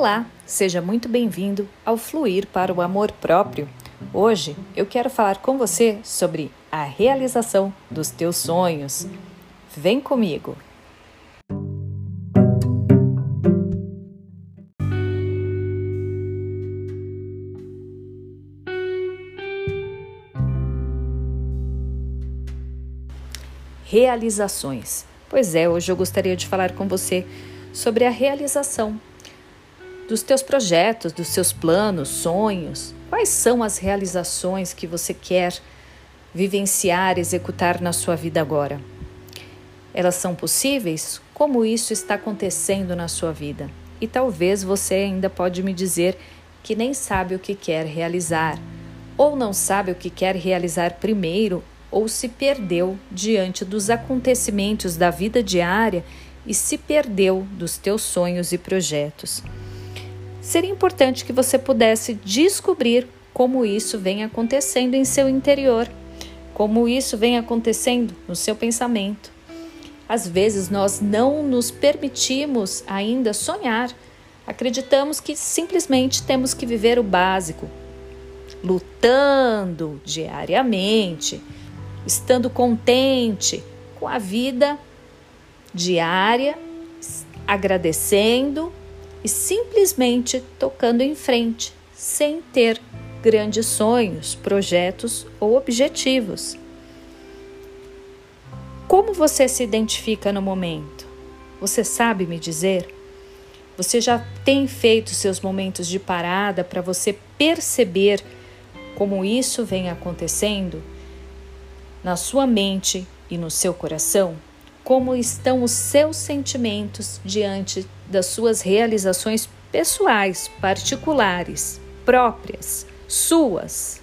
Olá, seja muito bem-vindo ao Fluir para o Amor Próprio. Hoje eu quero falar com você sobre a realização dos teus sonhos. Vem comigo! Realizações. Pois é, hoje eu gostaria de falar com você sobre a realização dos teus projetos, dos seus planos, sonhos. Quais são as realizações que você quer vivenciar, executar na sua vida agora? Elas são possíveis? Como isso está acontecendo na sua vida? E talvez você ainda pode me dizer que nem sabe o que quer realizar, ou não sabe o que quer realizar primeiro, ou se perdeu diante dos acontecimentos da vida diária e se perdeu dos teus sonhos e projetos seria importante que você pudesse descobrir como isso vem acontecendo em seu interior, como isso vem acontecendo no seu pensamento. Às vezes nós não nos permitimos ainda sonhar, acreditamos que simplesmente temos que viver o básico, lutando diariamente, estando contente com a vida diária, agradecendo e simplesmente tocando em frente, sem ter grandes sonhos, projetos ou objetivos. Como você se identifica no momento? Você sabe me dizer? Você já tem feito seus momentos de parada para você perceber como isso vem acontecendo na sua mente e no seu coração? Como estão os seus sentimentos diante das suas realizações pessoais, particulares, próprias, suas.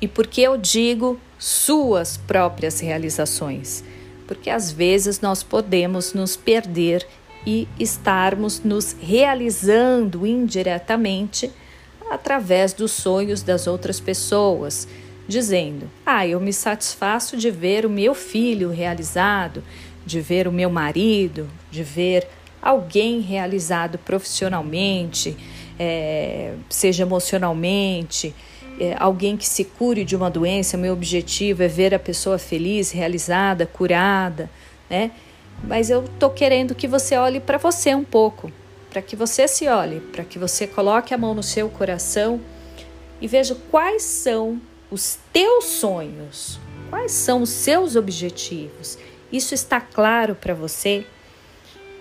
E por que eu digo suas próprias realizações? Porque às vezes nós podemos nos perder e estarmos nos realizando indiretamente através dos sonhos das outras pessoas, dizendo: Ah, eu me satisfaço de ver o meu filho realizado, de ver o meu marido, de ver alguém realizado profissionalmente, é, seja emocionalmente. É, alguém que se cure de uma doença, meu objetivo é ver a pessoa feliz, realizada, curada, né? Mas eu tô querendo que você olhe para você um pouco, para que você se olhe, para que você coloque a mão no seu coração e veja quais são os teus sonhos, quais são os seus objetivos. Isso está claro para você?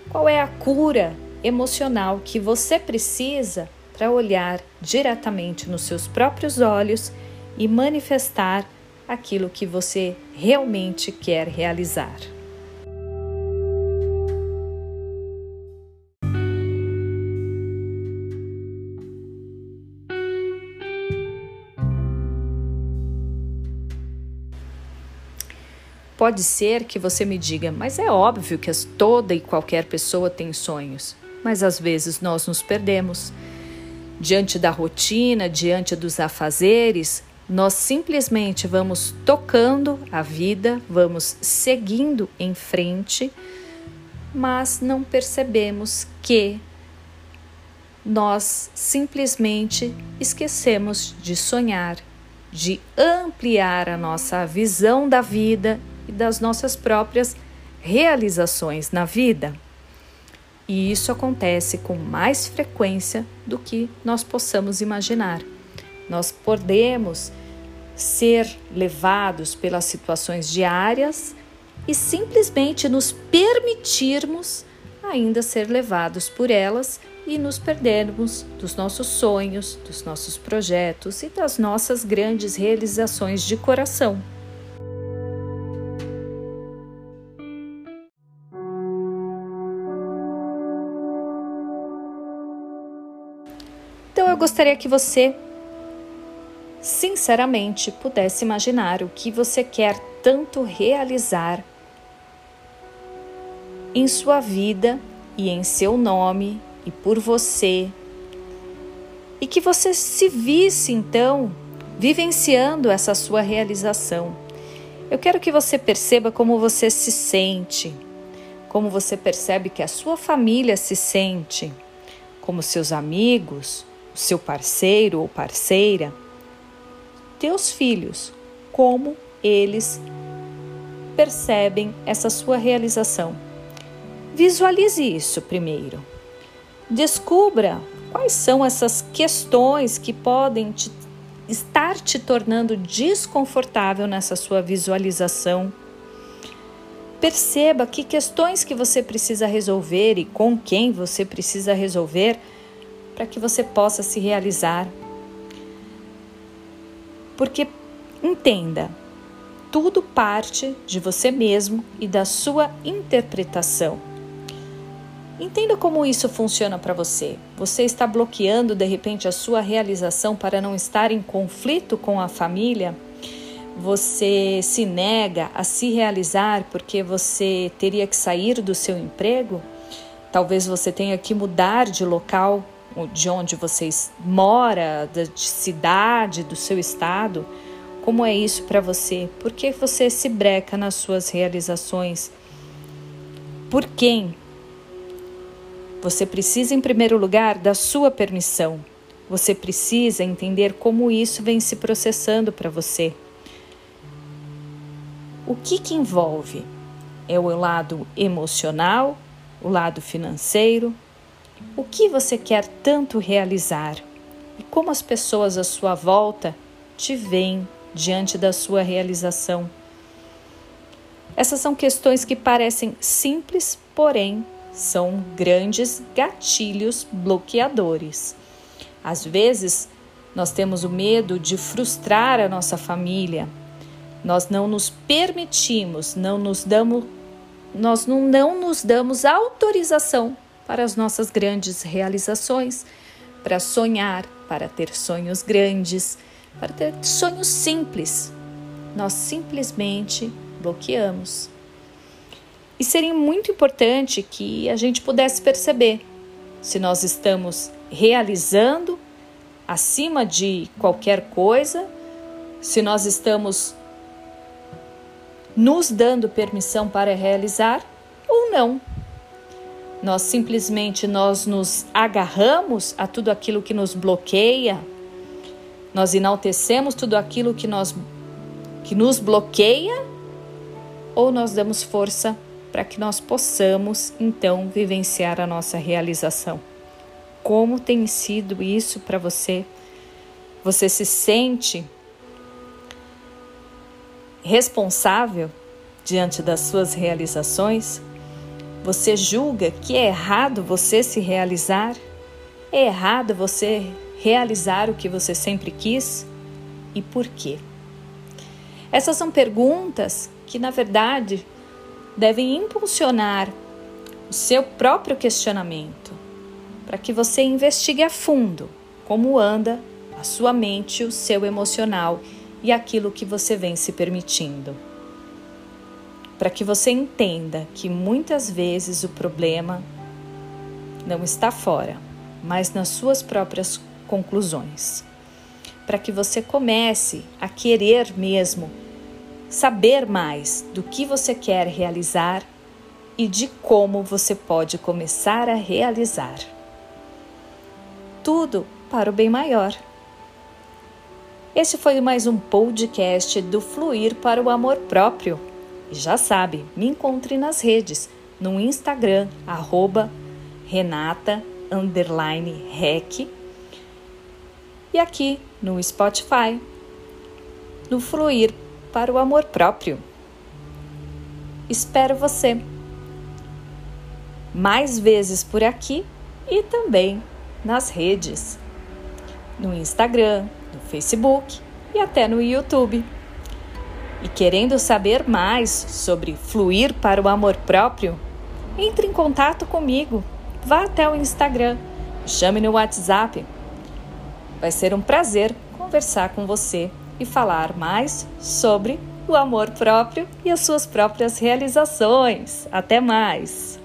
Qual é a cura emocional que você precisa para olhar diretamente nos seus próprios olhos e manifestar aquilo que você realmente quer realizar? Pode ser que você me diga, mas é óbvio que toda e qualquer pessoa tem sonhos. Mas às vezes nós nos perdemos. Diante da rotina, diante dos afazeres, nós simplesmente vamos tocando a vida, vamos seguindo em frente, mas não percebemos que nós simplesmente esquecemos de sonhar, de ampliar a nossa visão da vida e das nossas próprias realizações na vida. E isso acontece com mais frequência do que nós possamos imaginar. Nós podemos ser levados pelas situações diárias e simplesmente nos permitirmos ainda ser levados por elas e nos perdermos dos nossos sonhos, dos nossos projetos e das nossas grandes realizações de coração. Gostaria que você, sinceramente, pudesse imaginar o que você quer tanto realizar em sua vida e em seu nome e por você, e que você se visse então vivenciando essa sua realização. Eu quero que você perceba como você se sente, como você percebe que a sua família se sente, como seus amigos, seu parceiro ou parceira, teus filhos, como eles percebem essa sua realização. Visualize isso primeiro. Descubra quais são essas questões que podem te, estar te tornando desconfortável nessa sua visualização. Perceba que questões que você precisa resolver e com quem você precisa resolver para que você possa se realizar. Porque entenda, tudo parte de você mesmo e da sua interpretação. Entenda como isso funciona para você. Você está bloqueando de repente a sua realização para não estar em conflito com a família? Você se nega a se realizar porque você teria que sair do seu emprego? Talvez você tenha que mudar de local de onde você mora, de cidade, do seu estado. Como é isso para você? Por que você se breca nas suas realizações? Por quem? Você precisa, em primeiro lugar, da sua permissão. Você precisa entender como isso vem se processando para você. O que, que envolve? É o lado emocional, o lado financeiro, o que você quer tanto realizar e como as pessoas à sua volta te veem diante da sua realização. Essas são questões que parecem simples, porém são grandes gatilhos bloqueadores. Às vezes, nós temos o medo de frustrar a nossa família. Nós não nos permitimos, não nos damos, nós não, não nos damos autorização para as nossas grandes realizações, para sonhar, para ter sonhos grandes, para ter sonhos simples. Nós simplesmente bloqueamos. E seria muito importante que a gente pudesse perceber se nós estamos realizando acima de qualquer coisa, se nós estamos nos dando permissão para realizar ou não. Nós simplesmente nós nos agarramos a tudo aquilo que nos bloqueia. Nós enaltecemos tudo aquilo que nós que nos bloqueia ou nós damos força para que nós possamos então vivenciar a nossa realização. Como tem sido isso para você? Você se sente responsável diante das suas realizações? Você julga que é errado você se realizar? É errado você realizar o que você sempre quis? E por quê? Essas são perguntas que, na verdade, devem impulsionar o seu próprio questionamento, para que você investigue a fundo como anda a sua mente, o seu emocional e aquilo que você vem se permitindo para que você entenda que muitas vezes o problema não está fora, mas nas suas próprias conclusões. Para que você comece a querer mesmo saber mais do que você quer realizar e de como você pode começar a realizar. Tudo para o bem maior. Este foi mais um podcast do Fluir para o Amor Próprio e já sabe, me encontre nas redes, no Instagram, arroba Renata Rec, e aqui no Spotify, no Fluir para o Amor Próprio. Espero você mais vezes por aqui e também nas redes, no Instagram, no Facebook e até no YouTube. E querendo saber mais sobre fluir para o amor próprio, entre em contato comigo. Vá até o Instagram, chame no WhatsApp. Vai ser um prazer conversar com você e falar mais sobre o amor próprio e as suas próprias realizações. Até mais!